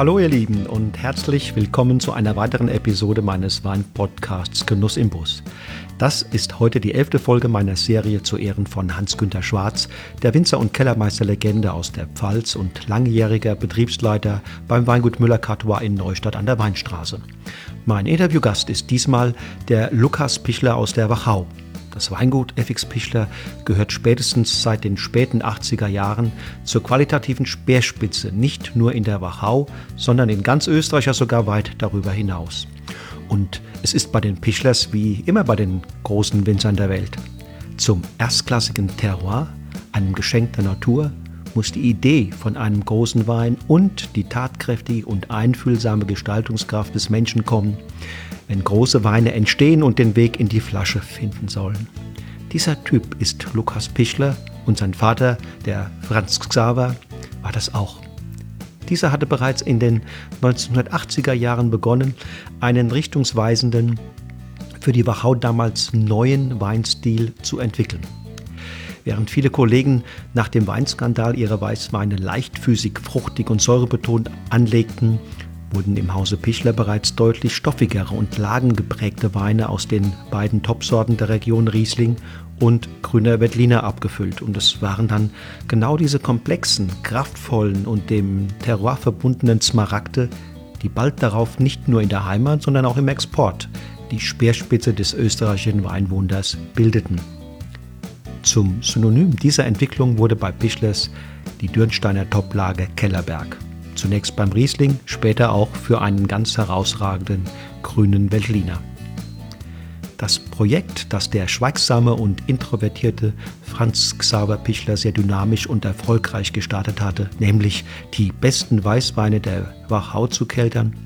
Hallo ihr Lieben und herzlich willkommen zu einer weiteren Episode meines Wein-Podcasts Genuss im Bus. Das ist heute die elfte Folge meiner Serie zu Ehren von Hans-Günter Schwarz, der Winzer- und Kellermeister-Legende aus der Pfalz und langjähriger Betriebsleiter beim Weingut Müller-Cartois in Neustadt an der Weinstraße. Mein Interviewgast ist diesmal der Lukas Pichler aus der Wachau. Das Weingut FX Pichler gehört spätestens seit den späten 80er Jahren zur qualitativen Speerspitze, nicht nur in der Wachau, sondern in ganz Österreich, ja sogar weit darüber hinaus. Und es ist bei den Pichlers wie immer bei den großen Winzern der Welt. Zum erstklassigen Terroir, einem Geschenk der Natur, muss die Idee von einem großen Wein und die tatkräftige und einfühlsame Gestaltungskraft des Menschen kommen, wenn große Weine entstehen und den Weg in die Flasche finden sollen. Dieser Typ ist Lukas Pichler und sein Vater, der Franz Xaver, war das auch. Dieser hatte bereits in den 1980er Jahren begonnen, einen richtungsweisenden, für die Wachau damals neuen Weinstil zu entwickeln. Während viele Kollegen nach dem Weinskandal ihre Weißweine leichtfüßig, fruchtig und säurebetont anlegten, wurden im Hause Pichler bereits deutlich stoffigere und lagengeprägte Weine aus den beiden Topsorten der Region Riesling und Grüner Veltliner abgefüllt. Und es waren dann genau diese komplexen, kraftvollen und dem Terroir verbundenen Smaragde, die bald darauf nicht nur in der Heimat, sondern auch im Export die Speerspitze des österreichischen Weinwunders bildeten. Zum Synonym dieser Entwicklung wurde bei Pichlers die Dürnsteiner Toplage Kellerberg. Zunächst beim Riesling, später auch für einen ganz herausragenden grünen Veltliner. Das Projekt, das der schweigsame und introvertierte Franz Xaver Pichler sehr dynamisch und erfolgreich gestartet hatte, nämlich die besten Weißweine der Wachau zu keltern,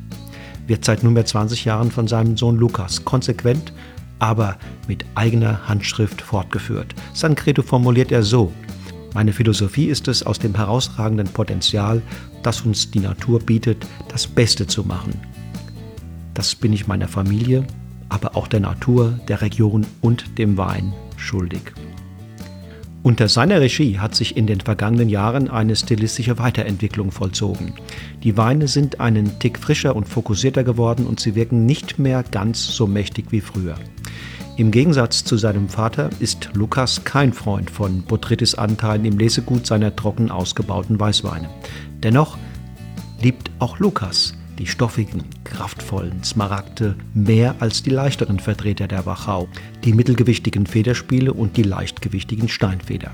wird seit nunmehr 20 Jahren von seinem Sohn Lukas konsequent, aber mit eigener Handschrift fortgeführt. Sein Credo formuliert er so: meine Philosophie ist es, aus dem herausragenden Potenzial, das uns die Natur bietet, das Beste zu machen. Das bin ich meiner Familie, aber auch der Natur, der Region und dem Wein schuldig. Unter seiner Regie hat sich in den vergangenen Jahren eine stilistische Weiterentwicklung vollzogen. Die Weine sind einen Tick frischer und fokussierter geworden und sie wirken nicht mehr ganz so mächtig wie früher. Im Gegensatz zu seinem Vater ist Lukas kein Freund von Botrytis-Anteilen im Lesegut seiner trocken ausgebauten Weißweine. Dennoch liebt auch Lukas die stoffigen, kraftvollen Smaragde mehr als die leichteren Vertreter der Wachau, die mittelgewichtigen Federspiele und die leichtgewichtigen Steinfeder.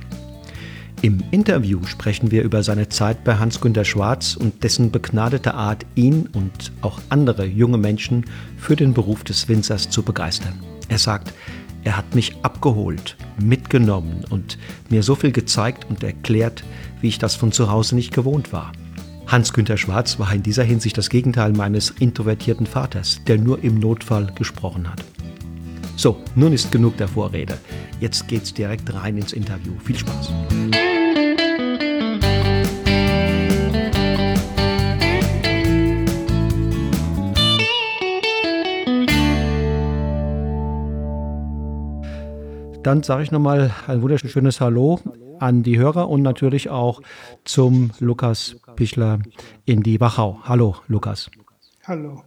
Im Interview sprechen wir über seine Zeit bei Hans-Günter Schwarz und dessen begnadete Art, ihn und auch andere junge Menschen für den Beruf des Winzers zu begeistern. Er sagt, er hat mich abgeholt, mitgenommen und mir so viel gezeigt und erklärt, wie ich das von zu Hause nicht gewohnt war. Hans-Günter Schwarz war in dieser Hinsicht das Gegenteil meines introvertierten Vaters, der nur im Notfall gesprochen hat. So, nun ist genug der Vorrede. Jetzt geht's direkt rein ins Interview. Viel Spaß. Dann sage ich nochmal ein wunderschönes Hallo an die Hörer und natürlich auch zum Lukas Pichler in die Wachau. Hallo, Lukas. Hallo.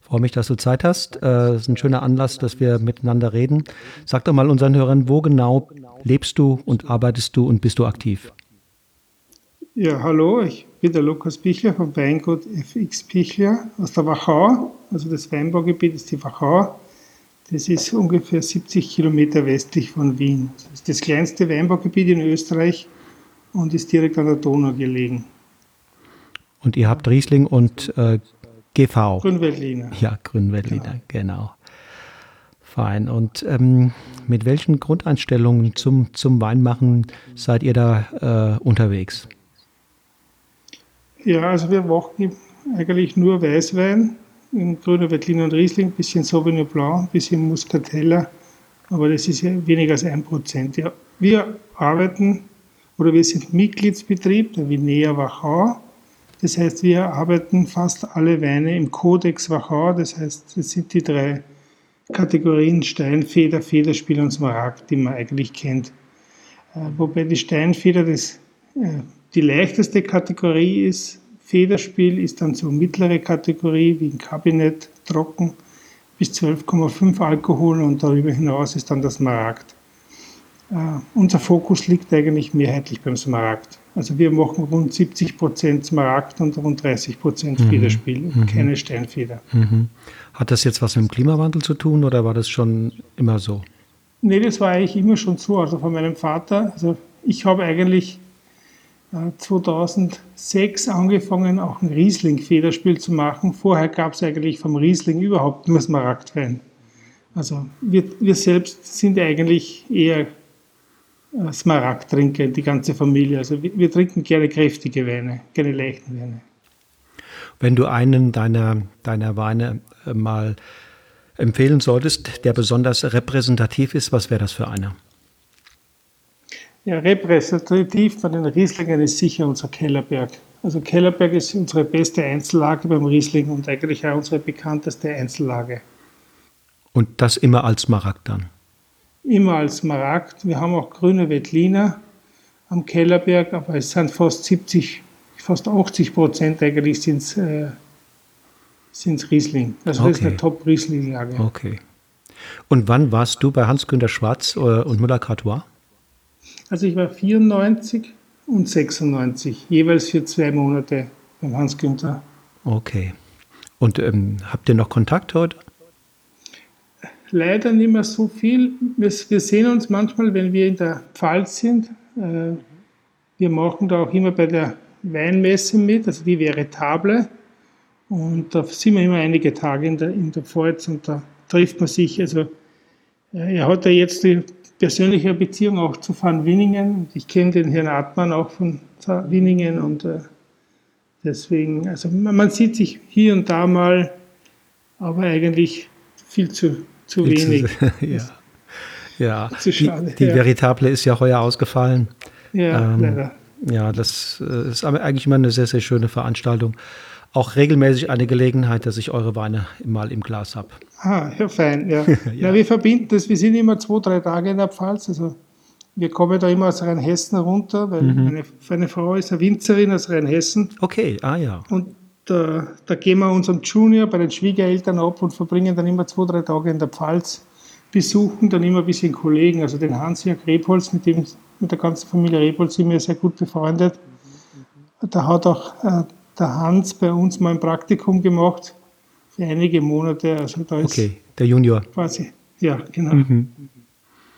Freue mich, dass du Zeit hast. Es äh, ist ein schöner Anlass, dass wir miteinander reden. Sag doch mal unseren Hörern, wo genau lebst du und arbeitest du und bist du aktiv? Ja, hallo, ich bin der Lukas Pichler vom Weingut FX Pichler aus der Wachau. Also das Weinbaugebiet ist die Wachau. Das ist ungefähr 70 Kilometer westlich von Wien. Das ist das kleinste Weinbaugebiet in Österreich und ist direkt an der Donau gelegen. Und ihr habt Riesling und äh, GV. Grünweltliner. Ja, Grünweltliner, genau. genau. Fein. Und ähm, mit welchen Grundeinstellungen zum, zum Weinmachen seid ihr da äh, unterwegs? Ja, also wir machen eigentlich nur Weißwein in grüner Veltliner und Riesling, ein bisschen Sauvignon Blanc, ein bisschen Muscatella, aber das ist ja weniger als ein Prozent. Ja, wir arbeiten oder wir sind Mitgliedsbetrieb der Vinea Wachau. Das heißt, wir arbeiten fast alle Weine im Codex Wachau. Das heißt, das sind die drei Kategorien Steinfeder, Federspiel und Smaragd, die man eigentlich kennt. Äh, wobei die Steinfeder das, äh, die leichteste Kategorie ist, Federspiel ist dann so mittlere Kategorie wie ein Kabinett, trocken bis 12,5 Alkohol und darüber hinaus ist dann das Smaragd. Uh, unser Fokus liegt eigentlich mehrheitlich beim Smaragd. Also wir machen rund 70 Prozent Smaragd und rund 30 Prozent mhm. Federspiel, mhm. keine Steinfeder. Mhm. Hat das jetzt was mit dem Klimawandel zu tun oder war das schon immer so? Nee, das war eigentlich immer schon so. Also von meinem Vater, also ich habe eigentlich 2006 äh, angefangen, auch ein Riesling-Federspiel zu machen. Vorher gab es eigentlich vom Riesling überhaupt nur Smaragdwein. Also wir, wir selbst sind eigentlich eher äh, Smaragdtrinker, die ganze Familie. Also wir, wir trinken gerne kräftige Weine, keine leichten Weine. Wenn du einen deiner, deiner Weine äh, mal empfehlen solltest, der besonders repräsentativ ist, was wäre das für einer? Ja, repräsentativ bei den Rieslingen ist sicher unser Kellerberg. Also Kellerberg ist unsere beste Einzellage beim Riesling und eigentlich auch unsere bekannteste Einzellage. Und das immer als Smaragd dann? Immer als Smaragd. Wir haben auch grüne Veltliner am Kellerberg, aber es sind fast 70, fast 80 Prozent eigentlich sind es äh, Riesling. Also okay. das ist eine Top-Riesling-Lage. Okay. Und wann warst du bei Hans-Günter Schwarz äh, und Müller-Cartois? Also ich war 94 und 96, jeweils für zwei Monate beim Hans Günther. Okay. Und ähm, habt ihr noch Kontakt heute? Leider nicht mehr so viel. Wir, wir, sehen uns manchmal, wenn wir in der Pfalz sind. Äh, wir machen da auch immer bei der Weinmesse mit, also die Veritable. Und da sind wir immer einige Tage in der, in der Pfalz und da trifft man sich. Also äh, er hat ja jetzt die persönliche Beziehung auch zu Van Winningen. Ich kenne den Herrn Artmann auch von Winningen und äh, deswegen, also man sieht sich hier und da mal, aber eigentlich viel zu, zu wenig. ja. ja. Zu schade. Die, die ja. Veritable ist ja heuer ausgefallen. Ja, ähm, leider. Ja, das äh, ist eigentlich immer eine sehr, sehr schöne Veranstaltung auch regelmäßig eine Gelegenheit, dass ich eure Weine mal im Glas habe. Ah, ja, fein, ja. ja. ja. wir verbinden das, wir sind immer zwei, drei Tage in der Pfalz, also wir kommen da immer aus Rheinhessen runter, weil mhm. meine, meine Frau ist eine Winzerin aus Rheinhessen. Okay, ah ja. Und da, da gehen wir unseren Junior bei den Schwiegereltern ab und verbringen dann immer zwei, drei Tage in der Pfalz, besuchen dann immer ein bisschen Kollegen, also den Hans-Jörg Rebholz, mit dem, mit der ganzen Familie Rebholz sind wir sehr gut befreundet. Da hat auch äh, der Hans bei uns mal ein Praktikum gemacht für einige Monate. Also da ist okay, der Junior. Quasi, ja, genau. Mhm.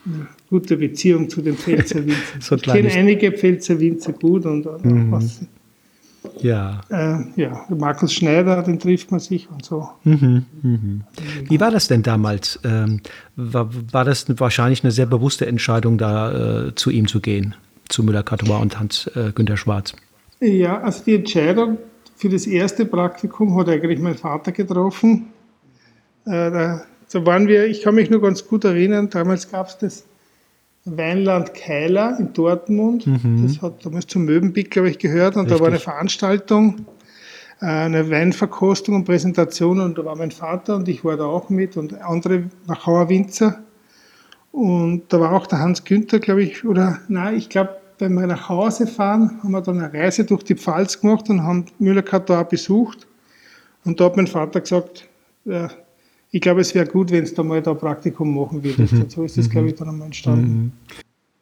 Eine gute Beziehung zu den Pfälzer Winzern. so ich kenne einige Pfälzer Winzer gut und, und mhm. was. Ja. Äh, ja, Markus Schneider, den trifft man sich und so. Mhm, mhm. Wie war das denn damals? Ähm, war, war das wahrscheinlich eine sehr bewusste Entscheidung, da äh, zu ihm zu gehen, zu Müller-Katowa und Hans-Günter äh, Schwarz? Ja, also die Entscheidung für das erste Praktikum hat eigentlich mein Vater getroffen. Äh, da, da waren wir, ich kann mich nur ganz gut erinnern, damals gab es das Weinland Keiler in Dortmund. Mhm. Das hat damals zum Möbenpick, glaube ich, gehört. Und Richtig. da war eine Veranstaltung, äh, eine Weinverkostung und Präsentation. Und da war mein Vater und ich war da auch mit und andere Wachauer Winzer. Und da war auch der Hans Günther, glaube ich, oder nein, ich glaube, wenn wir nach Hause fahren, haben wir dann eine Reise durch die Pfalz gemacht und haben Müller-Katar besucht. Und da hat mein Vater gesagt, ja, ich glaube, es wäre gut, wenn es da mal da Praktikum machen würdest. Mhm. Und so ist das, glaube ich, dann einmal entstanden. Mhm.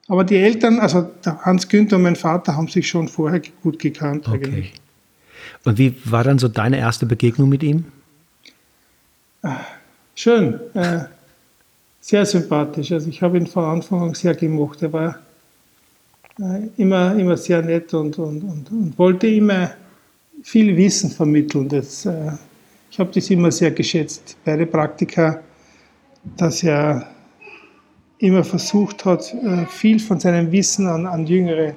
Aber die Eltern, also Hans Günther und mein Vater, haben sich schon vorher gut gekannt okay. eigentlich. Und wie war dann so deine erste Begegnung mit ihm? Ah, schön, äh, sehr sympathisch. Also ich habe ihn von Anfang an sehr gemocht. Er war äh, immer, immer sehr nett und, und, und, und wollte immer viel Wissen vermitteln. Das, äh, ich habe das immer sehr geschätzt. Beide Praktika, dass er immer versucht hat, äh, viel von seinem Wissen an, an jüngere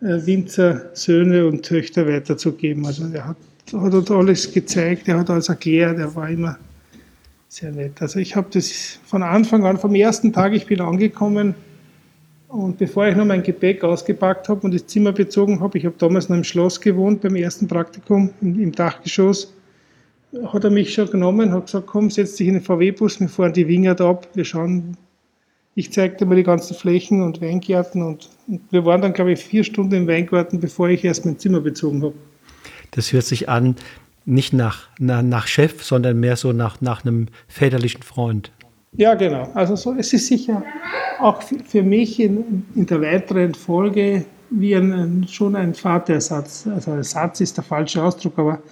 Winzer, Söhne und Töchter weiterzugeben. Also er hat, hat uns alles gezeigt, er hat alles erklärt, er war immer sehr nett. Also ich habe das von Anfang an, vom ersten Tag, ich bin angekommen, und bevor ich noch mein Gepäck ausgepackt habe und das Zimmer bezogen habe, ich habe damals noch im Schloss gewohnt, beim ersten Praktikum im, Dachgeschoss, hat er mich schon genommen, hat gesagt, komm, setz dich in den VW-Bus, wir fahren die Wingert ab, wir schauen, ich zeigte mir die ganzen Flächen und Weingärten und, und wir waren dann, glaube ich, vier Stunden im Weingarten, bevor ich erst mein Zimmer bezogen habe. Das hört sich an, nicht nach, nach, nach Chef, sondern mehr so nach, nach einem väterlichen Freund. Ja, genau. Also so, es ist sicher auch für mich in, in der weiteren Folge wie ein, schon ein Vatersatz. Also Ersatz ist der falsche Ausdruck, aber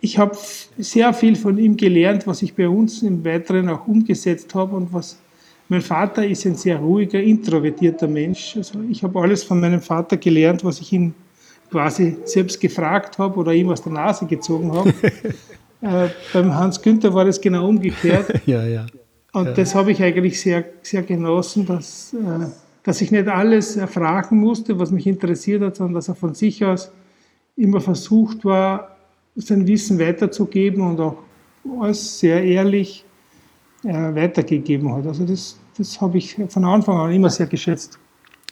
ich habe sehr viel von ihm gelernt, was ich bei uns im Weiteren auch umgesetzt habe und was mein Vater ist ein sehr ruhiger, introvertierter Mensch. Also ich habe alles von meinem Vater gelernt, was ich ihn quasi selbst gefragt habe oder ihm aus der Nase gezogen habe. äh, beim Hans Günther war das genau umgekehrt. ja, ja. Und ja. das habe ich eigentlich sehr, sehr genossen, dass, äh, dass ich nicht alles erfragen musste, was mich interessiert hat, sondern dass er von sich aus immer versucht war, sein Wissen weiterzugeben und auch alles sehr ehrlich äh, weitergegeben hat. Also das, das habe ich von Anfang an immer sehr geschätzt.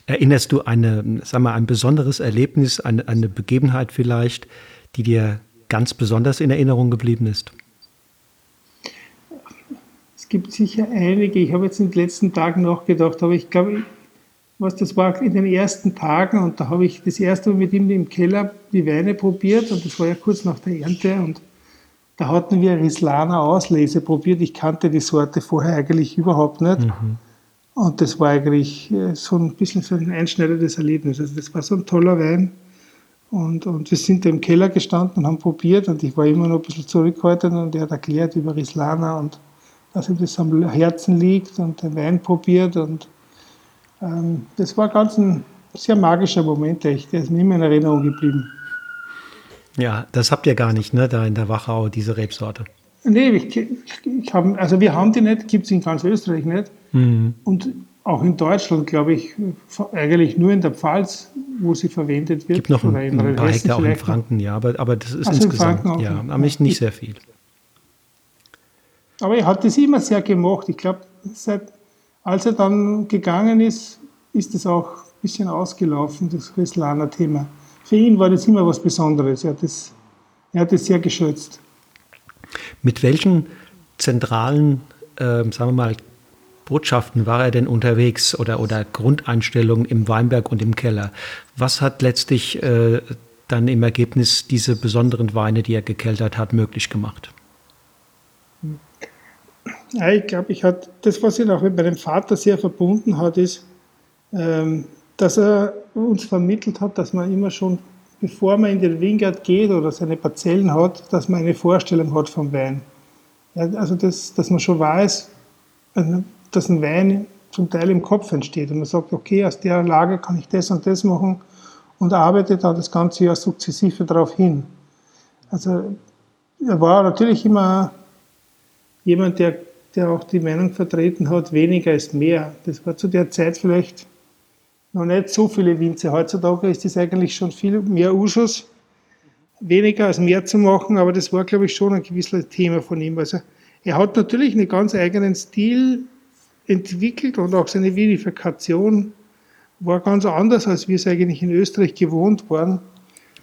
Erinnerst du eine, sag mal, ein besonderes Erlebnis, eine, eine Begebenheit vielleicht, die dir ganz besonders in Erinnerung geblieben ist? Es gibt sicher einige. Ich habe jetzt in den letzten Tagen nachgedacht, aber ich glaube, was das war in den ersten Tagen und da habe ich das erste Mal mit ihm im Keller die Weine probiert und das war ja kurz nach der Ernte und da hatten wir Rislana Auslese probiert. Ich kannte die Sorte vorher eigentlich überhaupt nicht. Mhm. Und das war eigentlich äh, so ein bisschen so ein einschneidendes Erlebnis. Also das war so ein toller Wein. Und, und wir sind da im Keller gestanden und haben probiert und ich war immer noch ein bisschen zurückhaltend und er hat erklärt über Rislana und dass ihm das am Herzen liegt und den Wein probiert und ähm, das war ganz ein sehr magischer Moment, echt. Der ist mir immer in Erinnerung geblieben. Ja, das habt ihr gar nicht, ne, da in der Wachau, diese Rebsorte. Nee, ich, ich hab, also wir haben die nicht, gibt es in ganz Österreich nicht. Mhm. Und auch in Deutschland, glaube ich, eigentlich nur in der Pfalz, wo sie verwendet wird. Gibt noch ein, ein paar Hektar auch in Franken, ja, aber, aber das ist also insgesamt, in ja, aber nicht, nicht sehr viel. Aber er hat das immer sehr gemocht. Ich glaube, als er dann gegangen ist, ist es auch ein bisschen ausgelaufen, das Reslaner-Thema. Für ihn war das immer was Besonderes. Er hat es er hat sehr geschätzt. Mit welchen zentralen, äh, sagen wir mal, Botschaften war er denn unterwegs oder, oder Grundeinstellungen im Weinberg und im Keller? Was hat letztlich äh, dann im Ergebnis diese besonderen Weine, die er gekeltert hat, möglich gemacht? Ich glaube, ich hat das, was ihn auch mit meinem Vater sehr verbunden hat, ist, ähm, dass er uns vermittelt hat, dass man immer schon, bevor man in den Wingard geht oder seine Parzellen hat, dass man eine Vorstellung hat vom Wein. Ja, also, das, dass man schon weiß, also, dass ein Wein zum Teil im Kopf entsteht und man sagt, okay, aus der Lage kann ich das und das machen und arbeitet dann das ganze Jahr sukzessive darauf hin. Also er war natürlich immer jemand, der der auch die Meinung vertreten hat, weniger ist mehr. Das war zu der Zeit vielleicht noch nicht so viele Winzer. Heutzutage ist das eigentlich schon viel mehr Usus, weniger als mehr zu machen, aber das war, glaube ich, schon ein gewisses Thema von ihm. Also er hat natürlich einen ganz eigenen Stil entwickelt und auch seine Vinifikation war ganz anders, als wir es eigentlich in Österreich gewohnt waren.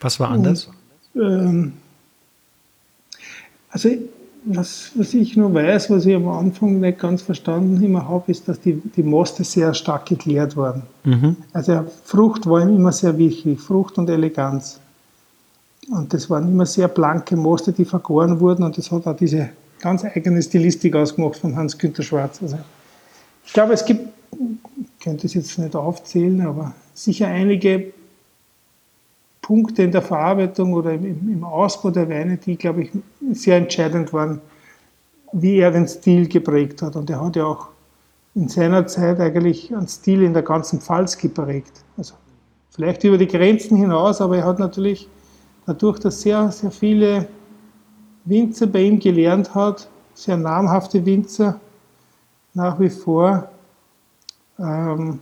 Was war anders? Und, ähm, also was, was ich nur weiß, was ich am Anfang nicht ganz verstanden immer habe, ist, dass die, die Moste sehr stark geklärt waren. Mhm. Also Frucht war ihm immer sehr wichtig, Frucht und Eleganz. Und das waren immer sehr blanke Moste, die vergoren wurden und das hat auch diese ganz eigene Stilistik ausgemacht von Hans-Günter Schwarz. Also ich glaube, es gibt, ich könnte es jetzt nicht aufzählen, aber sicher einige Punkte in der Verarbeitung oder im, im Ausbau der Weine, die, glaube ich, sehr entscheidend waren, wie er den Stil geprägt hat. Und er hat ja auch in seiner Zeit eigentlich einen Stil in der ganzen Pfalz geprägt. Also vielleicht über die Grenzen hinaus, aber er hat natürlich dadurch, dass sehr, sehr viele Winzer bei ihm gelernt hat, sehr namhafte Winzer nach wie vor, ähm,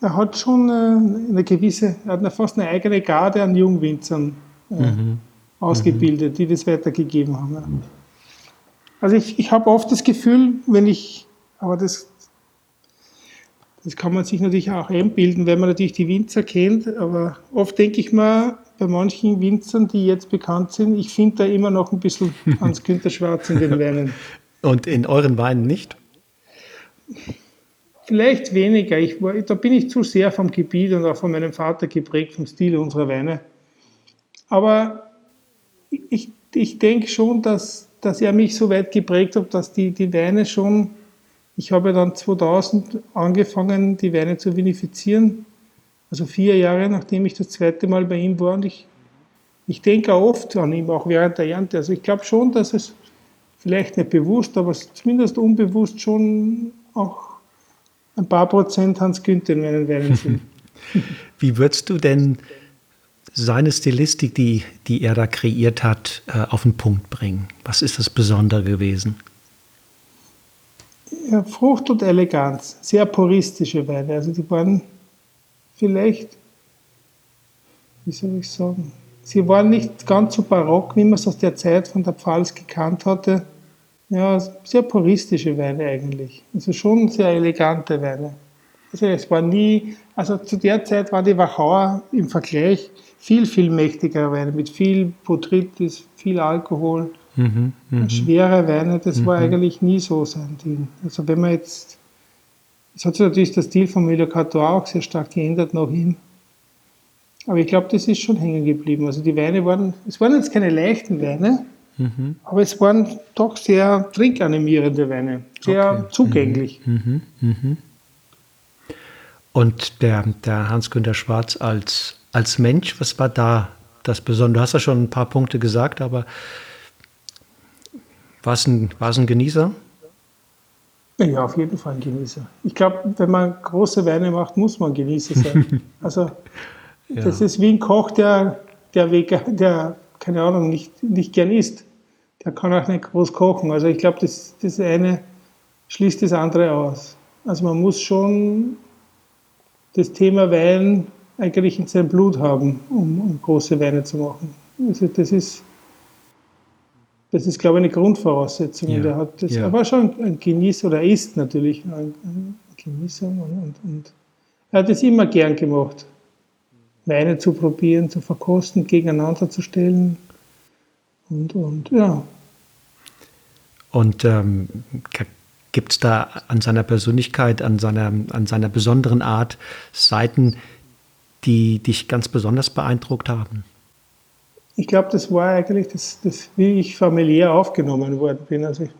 er hat schon äh, eine gewisse, er hat fast eine eigene Garde an Jungwinzern äh, mhm. ausgebildet, mhm. die das weitergegeben haben. Also ich, ich habe oft das Gefühl, wenn ich, aber das, das kann man sich natürlich auch einbilden, wenn man natürlich die Winzer kennt, aber oft denke ich mal, bei manchen Winzern, die jetzt bekannt sind, ich finde da immer noch ein bisschen Hans-Günther Schwarz in den Weinen. Und in euren Weinen nicht? Vielleicht weniger. Ich da bin ich zu sehr vom Gebiet und auch von meinem Vater geprägt, vom Stil unserer Weine. Aber ich, ich denke schon, dass, dass er mich so weit geprägt hat, dass die, die Weine schon, ich habe dann 2000 angefangen, die Weine zu vinifizieren, also vier Jahre nachdem ich das zweite Mal bei ihm war und ich, ich denke oft an ihn, auch während der Ernte. Also ich glaube schon, dass es vielleicht nicht bewusst, aber zumindest unbewusst schon auch ein paar Prozent Hans Günther in meinen Weinen sind. Wie würdest du denn seine Stilistik, die, die er da kreiert hat, äh, auf den Punkt bringen? Was ist das Besondere gewesen? Ja, Frucht und Eleganz, sehr puristische Weine. Also die waren vielleicht, wie soll ich sagen, sie waren nicht ganz so barock, wie man es aus der Zeit von der Pfalz gekannt hatte. Ja, sehr puristische Weine eigentlich. Also schon sehr elegante Weine. Also es war nie, also zu der Zeit war die Wachauer im Vergleich viel, viel mächtiger Weine mit viel Botrytis, viel Alkohol, mhm, mh. schwere Weine. Das mhm. war eigentlich nie so sein Ding. Also wenn man jetzt, es hat sich natürlich der Stil von Müller Cato auch sehr stark geändert nach ihm. Aber ich glaube, das ist schon hängen geblieben. Also die Weine waren, es waren jetzt keine leichten Weine, mhm. aber es waren doch sehr trinkanimierende Weine, sehr okay. zugänglich. Mhm. mhm. Und der, der Hans-Günter Schwarz als, als Mensch, was war da das Besondere? Du hast ja schon ein paar Punkte gesagt, aber war es ein, war es ein Genießer? Ja, auf jeden Fall ein Genießer. Ich glaube, wenn man große Weine macht, muss man Genießer sein. also ja. das ist wie ein Koch, der, der, Vegan, der keine Ahnung, nicht, nicht gern isst. Der kann auch nicht groß kochen. Also ich glaube, das, das eine schließt das andere aus. Also man muss schon das Thema Wein eigentlich in seinem Blut haben, um, um große Weine zu machen. Also das ist, das ist, glaube ich, eine Grundvoraussetzung. Ja, der hat das, ja. Er war schon ein Genießer oder ist natürlich ein, ein Genießer und, und, und, er hat es immer gern gemacht. Weine zu probieren, zu verkosten, gegeneinander zu stellen. Und, und ja. Und ähm, Gibt es da an seiner Persönlichkeit, an seiner, an seiner besonderen Art Seiten, die dich ganz besonders beeindruckt haben? Ich glaube, das war eigentlich das, das, wie ich familiär aufgenommen worden bin. Also ich,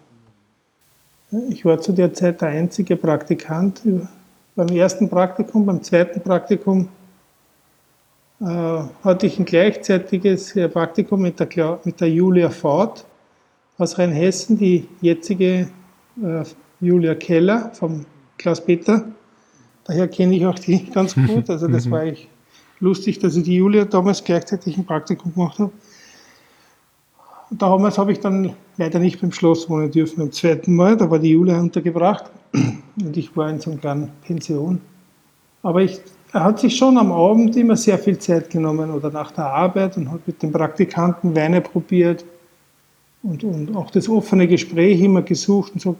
ich war zu der Zeit der einzige Praktikant. Beim ersten Praktikum, beim zweiten Praktikum äh, hatte ich ein gleichzeitiges Praktikum mit der, mit der Julia Ford aus Rheinhessen, die jetzige äh, Julia Keller vom Klaus Peter. Daher kenne ich auch die ganz gut. Also das mhm. war ich lustig, dass ich die Julia damals gleichzeitig ein Praktikum gemacht habe. Und damals habe ich dann leider nicht beim Schloss wohnen dürfen beim zweiten Mal. Da war die Julia untergebracht und ich war in so einer kleinen Pension. Aber ich, er hat sich schon am Abend immer sehr viel Zeit genommen oder nach der Arbeit und hat mit den Praktikanten Weine probiert und, und auch das offene Gespräch immer gesucht und so,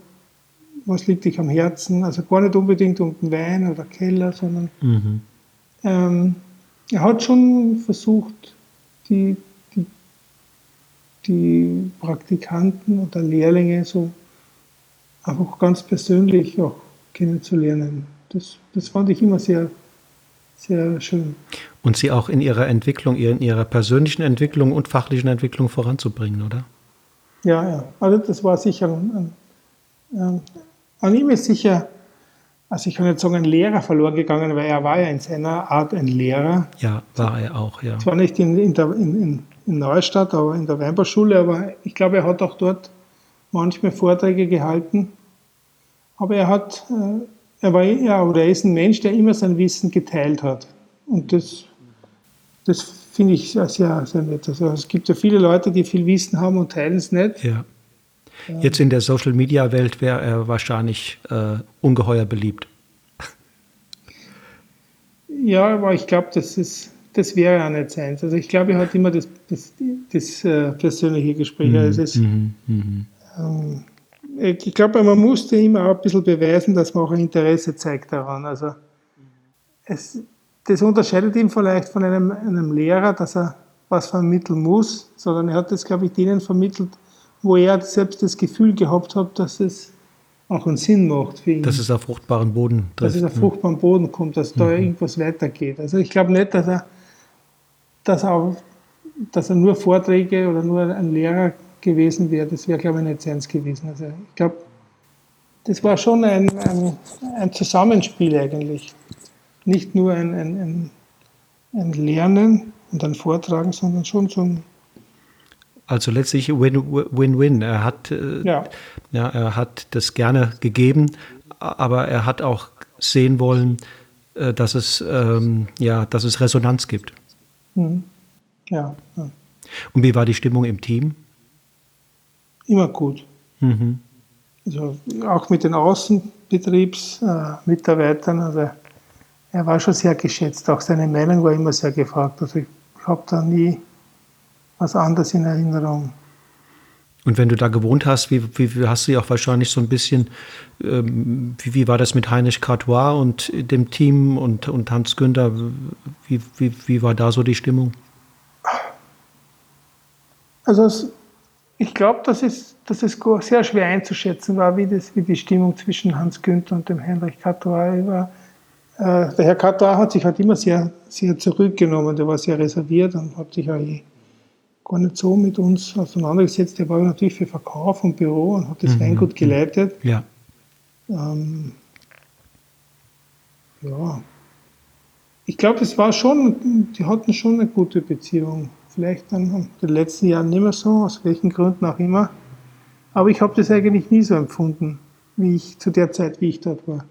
was liegt dich am Herzen? Also gar nicht unbedingt um den Wein oder Keller, sondern mhm. ähm, er hat schon versucht, die, die, die Praktikanten oder Lehrlinge so einfach ganz persönlich auch kennenzulernen. Das, das fand ich immer sehr, sehr schön. Und sie auch in ihrer Entwicklung, in ihrer persönlichen Entwicklung und fachlichen Entwicklung voranzubringen, oder? Ja, ja. Also das war sicher ein, ein, an ihm ist sicher, also ich kann nicht sagen, ein Lehrer verloren gegangen, weil er war ja in seiner Art ein Lehrer. Ja, war er auch, ja. Zwar nicht in, in, der, in, in Neustadt, aber in der Weinbauschule, aber ich glaube, er hat auch dort manchmal Vorträge gehalten. Aber er hat, äh, er war ja, oder er ist ein Mensch, der immer sein Wissen geteilt hat. Und das, das finde ich sehr, sehr nett. Also es gibt ja viele Leute, die viel Wissen haben und teilen es nicht. Ja. Jetzt in der Social Media Welt wäre er wahrscheinlich äh, ungeheuer beliebt. Ja, aber ich glaube, das das wäre ja nicht sein. Also ich glaube, er hat immer das, das, das äh, persönliche Gespräch. Mhm, also es, mhm, mhm. ähm, ich glaube, man musste immer auch ein bisschen beweisen, dass man auch ein Interesse zeigt daran. Also es, das unterscheidet ihn vielleicht von einem, einem Lehrer, dass er was vermitteln muss, sondern er hat das, glaube ich, denen vermittelt, wo er selbst das Gefühl gehabt hat, dass es auch einen Sinn macht für ihn. Dass es auf fruchtbaren Boden trifft. Dass es auf fruchtbaren Boden kommt, dass mhm. da irgendwas weitergeht. Also ich glaube nicht, dass er, dass er dass er nur Vorträge oder nur ein Lehrer gewesen wäre, das wäre, glaube ich, nicht seins gewesen. Also ich glaube, das war schon ein, ein, ein, Zusammenspiel eigentlich. Nicht nur ein, ein, ein Lernen und ein Vortragen, sondern schon ein also letztlich Win-Win. Er hat, äh, ja. ja. er hat das gerne gegeben, aber er hat auch sehen wollen, äh, dass es, ähm, ja, dass es Resonanz gibt. Mhm. Ja, ja, Und wie war die Stimmung im Team? Immer gut. Mhm. Also auch mit den Außenbetriebsmitarbeitern. Äh, also er war schon sehr geschätzt. Auch seine Meinung war immer sehr gefragt. Also ich habe da nie was anderes in Erinnerung. Und wenn du da gewohnt hast, wie, wie, wie hast du ja auch wahrscheinlich so ein bisschen, ähm, wie, wie war das mit Heinrich Cartois und dem Team und, und Hans Günther? Wie, wie, wie war da so die Stimmung? Also es, ich glaube, dass es, dass es sehr schwer einzuschätzen war, wie, das, wie die Stimmung zwischen Hans Günther und dem Heinrich Cartois war. Äh, der Herr Cartois hat sich halt immer sehr, sehr zurückgenommen, der war sehr reserviert und hat sich auch gar nicht so mit uns auseinandergesetzt. Er war natürlich für Verkauf und Büro und hat das mhm. Weingut geleitet. Ja. Ähm, ja. Ich glaube, es war schon, die hatten schon eine gute Beziehung. Vielleicht dann in den letzten Jahren nicht mehr so, aus welchen Gründen auch immer. Aber ich habe das eigentlich nie so empfunden, wie ich zu der Zeit, wie ich dort war.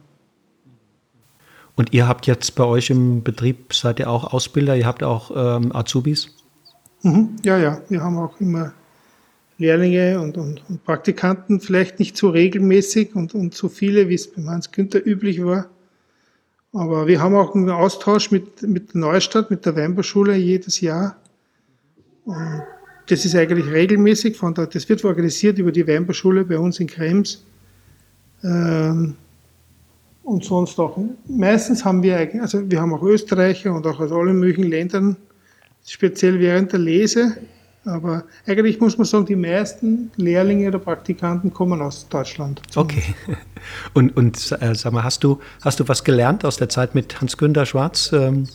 Und ihr habt jetzt bei euch im Betrieb, seid ihr auch Ausbilder, ihr habt auch ähm, Azubis? Mhm. Ja, ja, wir haben auch immer Lehrlinge und, und, und, Praktikanten, vielleicht nicht so regelmäßig und, und so viele, wie es beim Hans Günther üblich war. Aber wir haben auch einen Austausch mit, mit Neustadt, mit der Weinbauschule jedes Jahr. Und das ist eigentlich regelmäßig, von der, das wird organisiert über die Weinbauschule bei uns in Krems. Ähm, und sonst auch, meistens haben wir, also wir haben auch Österreicher und auch aus allen möglichen Ländern speziell während der Lese. Aber eigentlich muss man sagen, die meisten Lehrlinge oder Praktikanten kommen aus Deutschland. Okay. Und, und äh, sag mal, hast du, hast du was gelernt aus der Zeit mit Hans-Günter Schwarz ähm,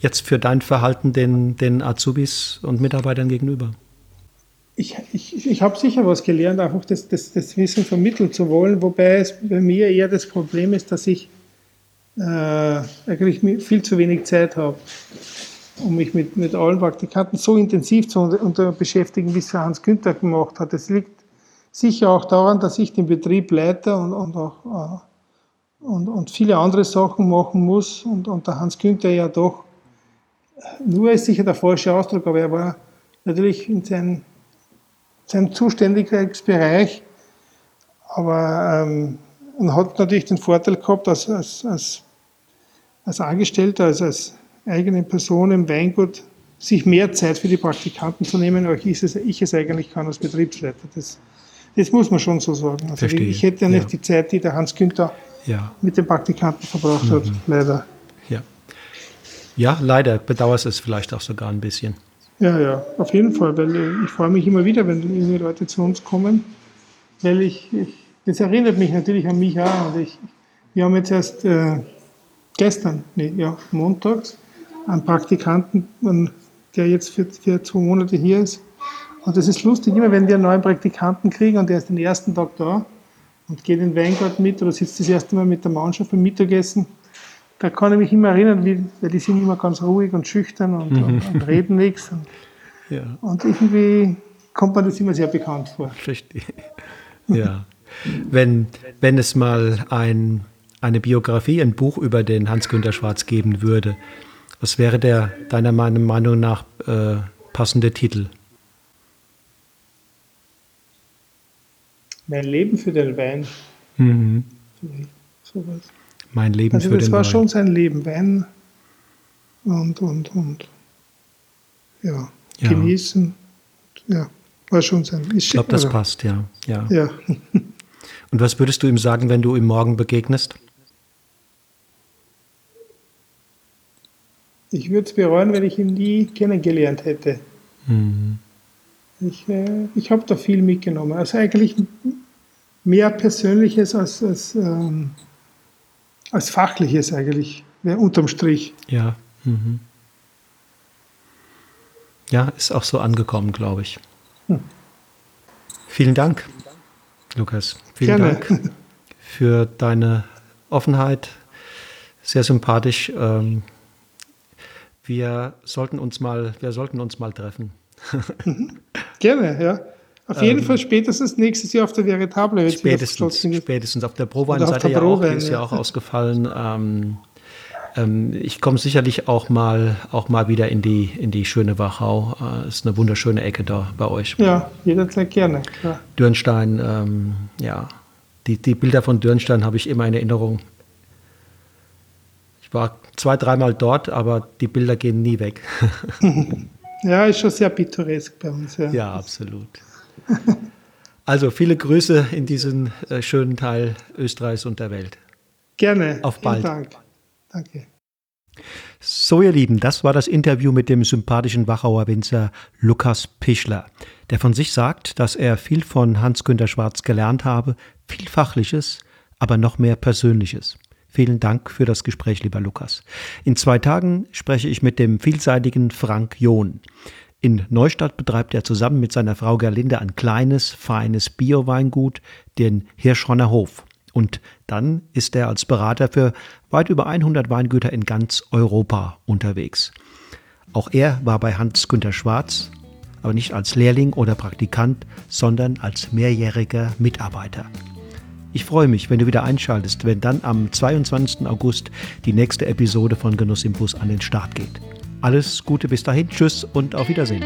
jetzt für dein Verhalten den, den Azubis und Mitarbeitern gegenüber? Ich, ich, ich habe sicher was gelernt, einfach das, das, das Wissen vermitteln zu wollen, wobei es bei mir eher das Problem ist, dass ich äh, eigentlich viel zu wenig Zeit habe um mich mit, mit allen Praktikanten so intensiv zu unter, beschäftigen, wie es Hans Günther gemacht hat. Es liegt sicher auch daran, dass ich den Betrieb leite und, und auch äh, und, und viele andere Sachen machen muss und, und der Hans Günther ja doch, nur ist sicher der falsche Ausdruck, aber er war natürlich in seinem, seinem Zuständigkeitsbereich, aber ähm, und hat natürlich den Vorteil gehabt, als, als, als, als Angestellter, als, als eigenen Person im Weingut sich mehr Zeit für die Praktikanten zu nehmen, als ich es, ich es eigentlich kann als Betriebsleiter. Das, das muss man schon so sagen. Also ich, ich hätte ja nicht ja. die Zeit, die der Hans Günther ja. mit den Praktikanten verbracht mhm. hat, leider. Ja. ja, leider bedauert es vielleicht auch sogar ein bisschen. Ja, ja, auf jeden Fall, weil äh, ich freue mich immer wieder, wenn junge Leute zu uns kommen, weil ich, ich das erinnert mich natürlich an mich auch. Und ich, wir haben jetzt erst äh, gestern, nee, ja, montags, einen Praktikanten, der jetzt für, für zwei Monate hier ist. Und das ist lustig, immer wenn wir einen neuen Praktikanten kriegen und der ist den ersten Tag da und geht in den Weingarten mit oder sitzt das erste Mal mit der Mannschaft beim Mittagessen, da kann ich mich immer erinnern, wie, weil die sind immer ganz ruhig und schüchtern und, mhm. und, und reden nichts. Und, ja. und irgendwie kommt man das immer sehr bekannt vor. Verstehe. Ja. wenn, wenn es mal ein, eine Biografie, ein Buch über den Hans-Günter Schwarz geben würde, was wäre der deiner Meinung nach äh, passende Titel? Mein Leben für den Wein. Mhm. Mein Leben also für den Wein. Das war schon sein Leben, Wein und, und, und ja, ja. genießen. Ja, war schon sein. Ich glaube, das passt, ja. ja. ja. und was würdest du ihm sagen, wenn du ihm morgen begegnest? ich würde es bereuen, wenn ich ihn nie kennengelernt hätte. Mhm. Ich, äh, ich habe da viel mitgenommen. Also eigentlich mehr Persönliches als, als, ähm, als Fachliches eigentlich, unterm Strich. Ja. Mhm. Ja, ist auch so angekommen, glaube ich. Hm. Vielen Dank, Lukas. Vielen Gerne. Dank für deine Offenheit. Sehr sympathisch. Ähm, wir sollten uns mal, wir sollten uns mal treffen. Gerne, ja. Auf jeden ähm, Fall spätestens nächstes Jahr auf der Veritable. Spätestens, spätestens auf der Prowein-Seite ja auch, ist ja auch ausgefallen. Ähm, ähm, ich komme sicherlich auch mal, auch mal wieder in die, in die schöne Wachau. Äh, ist eine wunderschöne Ecke da bei euch. Ja, jederzeit gerne. Klar. Dürnstein, ähm, ja. Die, die Bilder von Dürnstein habe ich immer in Erinnerung. Ich war zwei, dreimal dort, aber die Bilder gehen nie weg. ja, ist schon sehr pittoresk bei uns. Ja, ja absolut. Also viele Grüße in diesen äh, schönen Teil Österreichs und der Welt. Gerne. Auf bald. Vielen Dank. Danke. So, ihr Lieben, das war das Interview mit dem sympathischen Wachauer Winzer Lukas Pischler, der von sich sagt, dass er viel von Hans-Günter Schwarz gelernt habe, viel Fachliches, aber noch mehr Persönliches. Vielen Dank für das Gespräch, lieber Lukas. In zwei Tagen spreche ich mit dem vielseitigen Frank John. In Neustadt betreibt er zusammen mit seiner Frau Gerlinde ein kleines, feines Bioweingut, den Hirschhorner Hof. Und dann ist er als Berater für weit über 100 Weingüter in ganz Europa unterwegs. Auch er war bei Hans-Günter Schwarz, aber nicht als Lehrling oder Praktikant, sondern als mehrjähriger Mitarbeiter. Ich freue mich, wenn du wieder einschaltest, wenn dann am 22. August die nächste Episode von Genuss im Bus an den Start geht. Alles Gute bis dahin, tschüss und auf Wiedersehen.